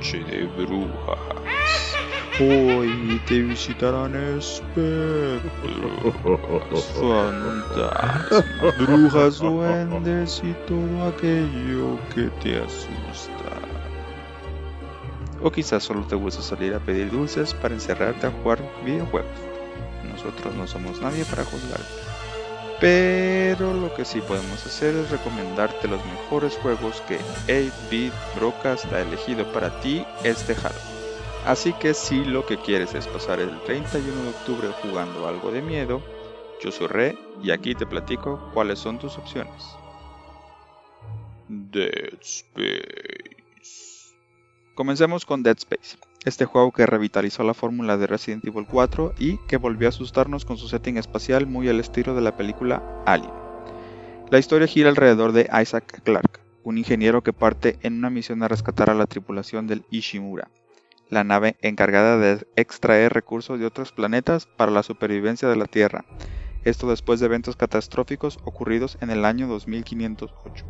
Noche de Brujas. Hoy te visitarán espectros, fantasmas, brujas, duendes y todo aquello que te asusta. O quizás solo te gusta salir a pedir dulces para encerrarte a jugar videojuegos. Nosotros no somos nadie para juzgar. Pero lo que sí podemos hacer es recomendarte los mejores juegos que 8-Bit Broadcast ha elegido para ti este Halloween. Así que si lo que quieres es pasar el 31 de octubre jugando algo de miedo, yo soy Re y aquí te platico cuáles son tus opciones. Dead Space. Comencemos con Dead Space, este juego que revitalizó la fórmula de Resident Evil 4 y que volvió a asustarnos con su setting espacial muy al estilo de la película Alien. La historia gira alrededor de Isaac Clarke, un ingeniero que parte en una misión a rescatar a la tripulación del Ishimura, la nave encargada de extraer recursos de otros planetas para la supervivencia de la Tierra, esto después de eventos catastróficos ocurridos en el año 2508.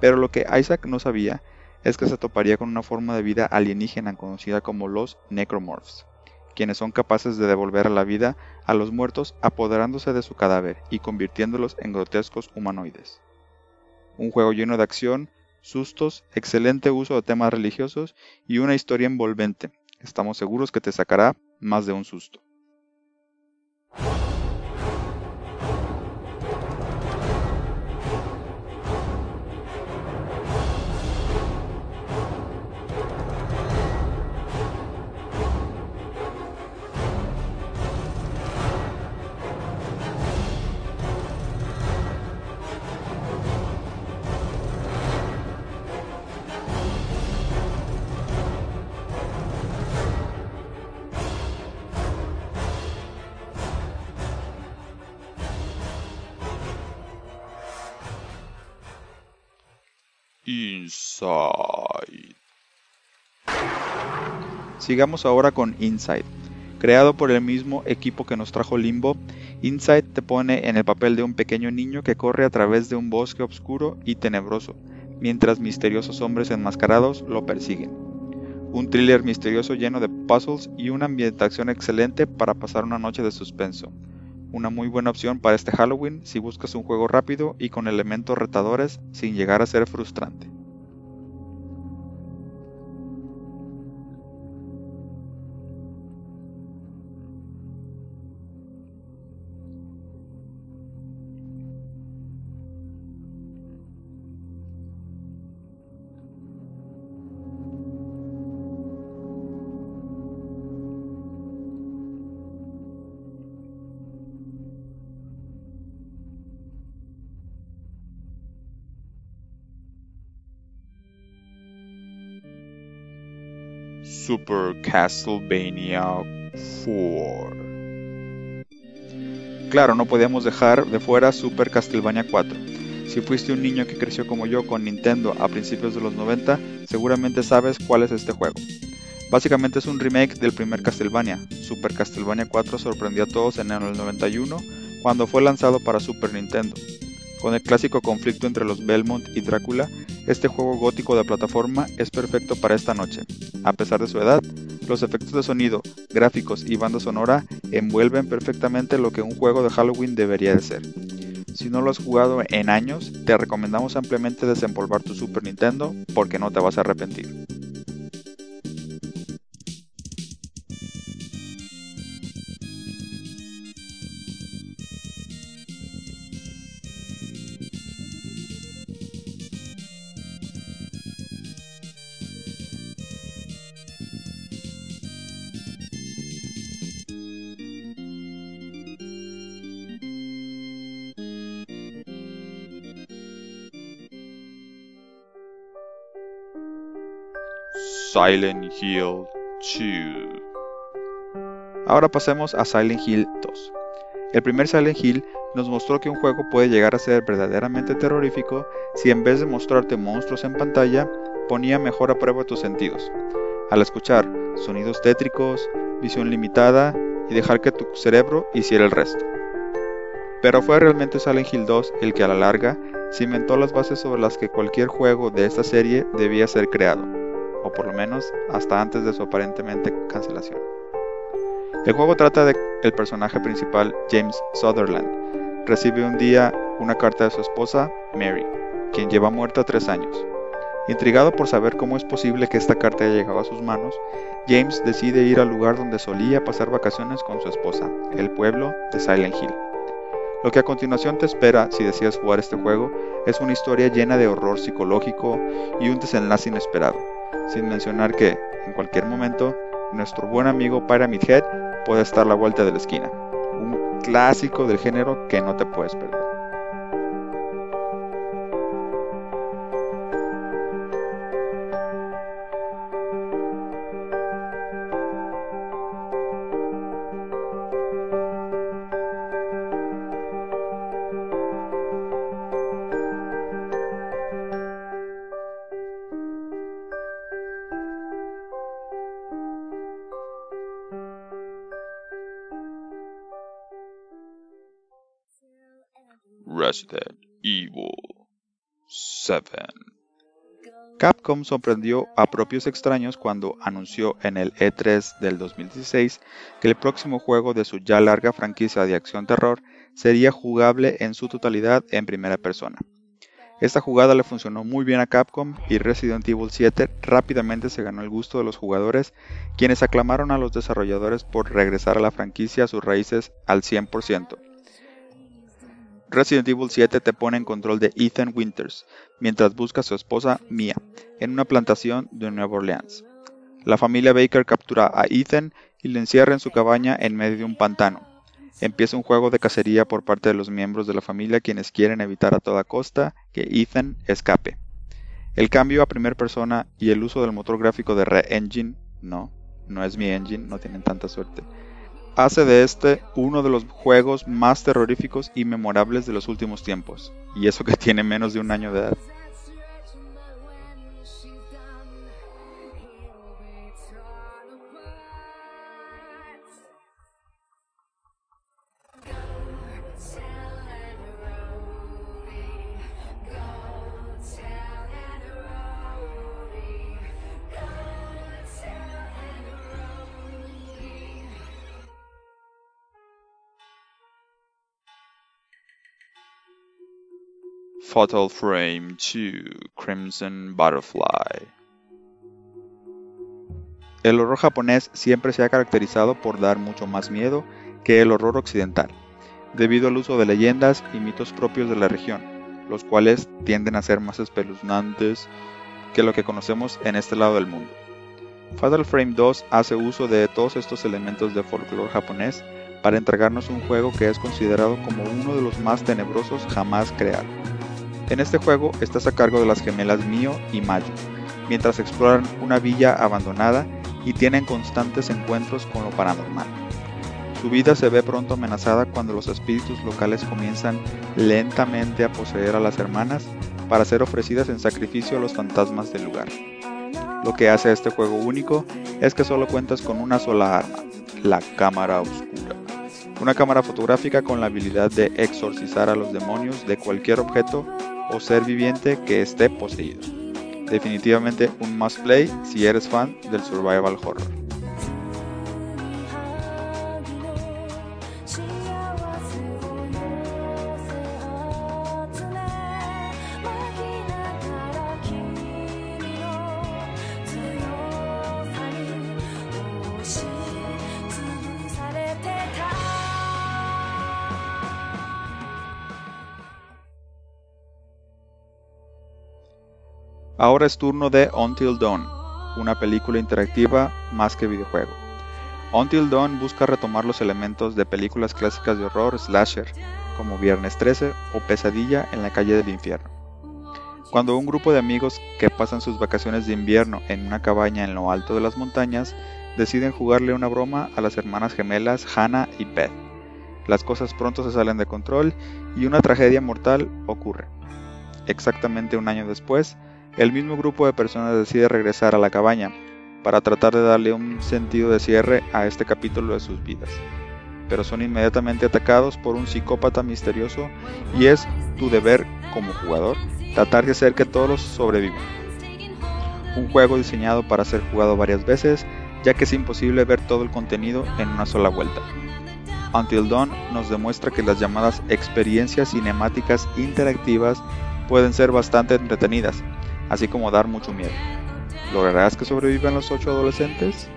Pero lo que Isaac no sabía es que se toparía con una forma de vida alienígena conocida como los necromorphs, quienes son capaces de devolver a la vida a los muertos apoderándose de su cadáver y convirtiéndolos en grotescos humanoides. Un juego lleno de acción, sustos, excelente uso de temas religiosos y una historia envolvente. Estamos seguros que te sacará más de un susto. Inside. Sigamos ahora con Inside. Creado por el mismo equipo que nos trajo Limbo, Inside te pone en el papel de un pequeño niño que corre a través de un bosque oscuro y tenebroso, mientras misteriosos hombres enmascarados lo persiguen. Un thriller misterioso lleno de puzzles y una ambientación excelente para pasar una noche de suspenso. Una muy buena opción para este Halloween si buscas un juego rápido y con elementos retadores sin llegar a ser frustrante. Super Castlevania 4. Claro, no podíamos dejar de fuera Super Castlevania 4. Si fuiste un niño que creció como yo con Nintendo a principios de los 90, seguramente sabes cuál es este juego. Básicamente es un remake del primer Castlevania. Super Castlevania 4 sorprendió a todos en el 91 cuando fue lanzado para Super Nintendo. Con el clásico conflicto entre los Belmont y Drácula, este juego gótico de plataforma es perfecto para esta noche. A pesar de su edad, los efectos de sonido, gráficos y banda sonora envuelven perfectamente lo que un juego de Halloween debería de ser. Si no lo has jugado en años, te recomendamos ampliamente desempolvar tu Super Nintendo porque no te vas a arrepentir. Silent Hill 2. Ahora pasemos a Silent Hill 2. El primer Silent Hill nos mostró que un juego puede llegar a ser verdaderamente terrorífico si en vez de mostrarte monstruos en pantalla, ponía mejor a prueba tus sentidos. Al escuchar sonidos tétricos, visión limitada y dejar que tu cerebro hiciera el resto. Pero fue realmente Silent Hill 2 el que a la larga cimentó las bases sobre las que cualquier juego de esta serie debía ser creado o por lo menos hasta antes de su aparentemente cancelación. El juego trata de el personaje principal, James Sutherland, recibe un día una carta de su esposa, Mary, quien lleva muerta tres años. Intrigado por saber cómo es posible que esta carta haya llegado a sus manos, James decide ir al lugar donde solía pasar vacaciones con su esposa, el pueblo de Silent Hill. Lo que a continuación te espera si deseas jugar este juego es una historia llena de horror psicológico y un desenlace inesperado, sin mencionar que, en cualquier momento, nuestro buen amigo Pyramid Head puede estar a la vuelta de la esquina, un clásico del género que no te puedes perder. Resident Evil 7. Capcom sorprendió a propios extraños cuando anunció en el E3 del 2016 que el próximo juego de su ya larga franquicia de acción-terror sería jugable en su totalidad en primera persona. Esta jugada le funcionó muy bien a Capcom y Resident Evil 7 rápidamente se ganó el gusto de los jugadores, quienes aclamaron a los desarrolladores por regresar a la franquicia a sus raíces al 100%. Resident Evil 7 te pone en control de Ethan Winters, mientras busca a su esposa Mia, en una plantación de Nueva Orleans. La familia Baker captura a Ethan y le encierra en su cabaña en medio de un pantano. Empieza un juego de cacería por parte de los miembros de la familia quienes quieren evitar a toda costa que Ethan escape. El cambio a primera persona y el uso del motor gráfico de Re-Engine, no, no es mi engine, no tienen tanta suerte, hace de este uno de los juegos más terroríficos y memorables de los últimos tiempos, y eso que tiene menos de un año de edad. Fatal Frame 2 Crimson Butterfly. El horror japonés siempre se ha caracterizado por dar mucho más miedo que el horror occidental, debido al uso de leyendas y mitos propios de la región, los cuales tienden a ser más espeluznantes que lo que conocemos en este lado del mundo. Fatal Frame 2 hace uso de todos estos elementos de folclore japonés para entregarnos un juego que es considerado como uno de los más tenebrosos jamás creados. En este juego estás a cargo de las gemelas Mio y Mayo, mientras exploran una villa abandonada y tienen constantes encuentros con lo paranormal. Su vida se ve pronto amenazada cuando los espíritus locales comienzan lentamente a poseer a las hermanas para ser ofrecidas en sacrificio a los fantasmas del lugar. Lo que hace a este juego único es que solo cuentas con una sola arma, la cámara oscura. Una cámara fotográfica con la habilidad de exorcizar a los demonios de cualquier objeto o ser viviente que esté poseído. Definitivamente un must play si eres fan del survival horror. Ahora es turno de Until Dawn, una película interactiva más que videojuego. Until Dawn busca retomar los elementos de películas clásicas de horror slasher, como Viernes 13 o Pesadilla en la calle del infierno. Cuando un grupo de amigos que pasan sus vacaciones de invierno en una cabaña en lo alto de las montañas deciden jugarle una broma a las hermanas gemelas Hannah y Beth. Las cosas pronto se salen de control y una tragedia mortal ocurre. Exactamente un año después, el mismo grupo de personas decide regresar a la cabaña para tratar de darle un sentido de cierre a este capítulo de sus vidas. Pero son inmediatamente atacados por un psicópata misterioso y es tu deber como jugador tratar de hacer que todos sobrevivan. un juego diseñado para ser jugado varias veces, ya que es imposible ver todo el contenido en una sola vuelta. Until Dawn nos demuestra que las llamadas experiencias cinemáticas interactivas pueden ser bastante entretenidas, así como dar mucho miedo. ¿Lograrás que sobrevivan los ocho adolescentes?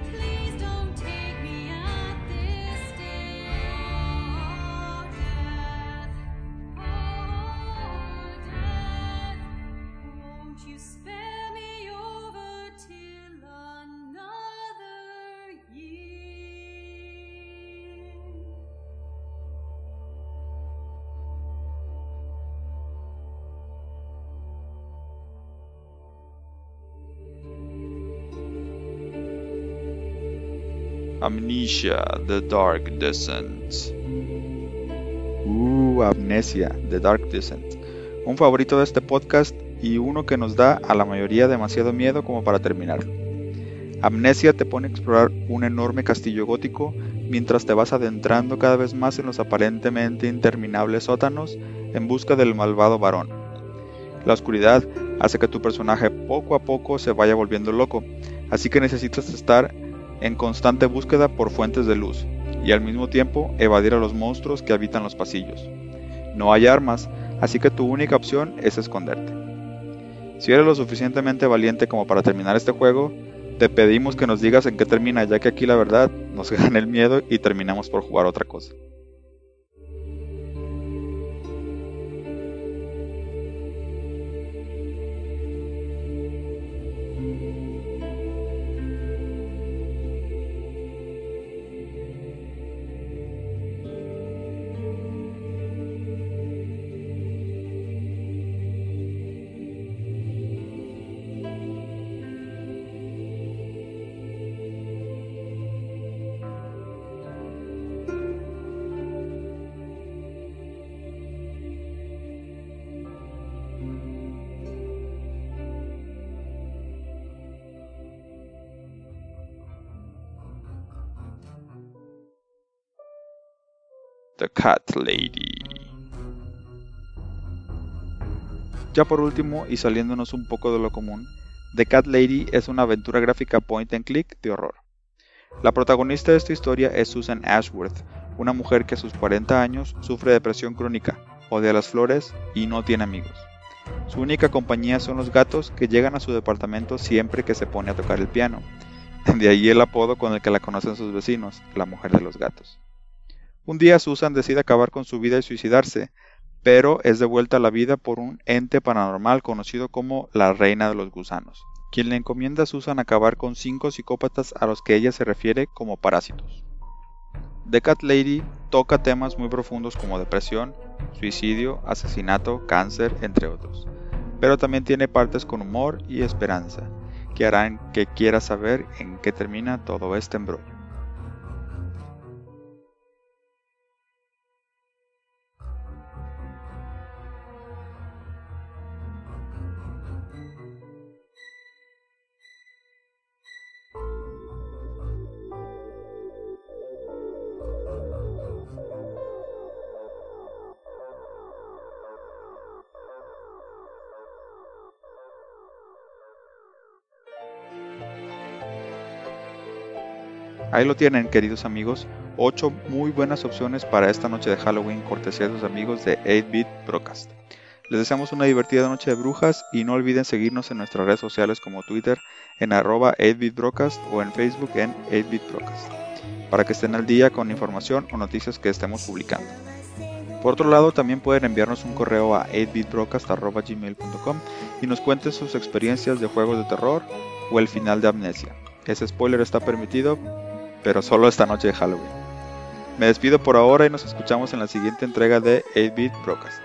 Amnesia, The Dark Descent. Uh, Amnesia, The Dark Descent. Un favorito de este podcast y uno que nos da a la mayoría demasiado miedo como para terminar. Amnesia te pone a explorar un enorme castillo gótico mientras te vas adentrando cada vez más en los aparentemente interminables sótanos en busca del malvado varón. La oscuridad hace que tu personaje poco a poco se vaya volviendo loco, así que necesitas estar en constante búsqueda por fuentes de luz y al mismo tiempo evadir a los monstruos que habitan los pasillos. No hay armas, así que tu única opción es esconderte. Si eres lo suficientemente valiente como para terminar este juego, te pedimos que nos digas en qué termina, ya que aquí la verdad nos gana el miedo y terminamos por jugar otra cosa. The Cat Lady. Ya por último, y saliéndonos un poco de lo común, The Cat Lady es una aventura gráfica point and click de horror. La protagonista de esta historia es Susan Ashworth, una mujer que a sus 40 años sufre depresión crónica, odia las flores y no tiene amigos. Su única compañía son los gatos que llegan a su departamento siempre que se pone a tocar el piano. De ahí el apodo con el que la conocen sus vecinos, la mujer de los gatos. Un día Susan decide acabar con su vida y suicidarse, pero es devuelta a la vida por un ente paranormal conocido como la Reina de los Gusanos, quien le encomienda a Susan acabar con cinco psicópatas a los que ella se refiere como parásitos. The Cat Lady toca temas muy profundos como depresión, suicidio, asesinato, cáncer, entre otros, pero también tiene partes con humor y esperanza, que harán que quieras saber en qué termina todo este embrollo. Ahí lo tienen, queridos amigos, 8 muy buenas opciones para esta noche de Halloween, cortesía de sus amigos de 8-Bit Broadcast. Les deseamos una divertida noche de brujas y no olviden seguirnos en nuestras redes sociales como Twitter en arroba 8-Bit Broadcast o en Facebook en 8-Bit Broadcast, para que estén al día con información o noticias que estemos publicando. Por otro lado, también pueden enviarnos un correo a 8bitbroadcast.gmail.com y nos cuenten sus experiencias de juegos de terror o el final de Amnesia. Ese spoiler está permitido, pero solo esta noche de Halloween. Me despido por ahora y nos escuchamos en la siguiente entrega de 8-Bit Broadcast.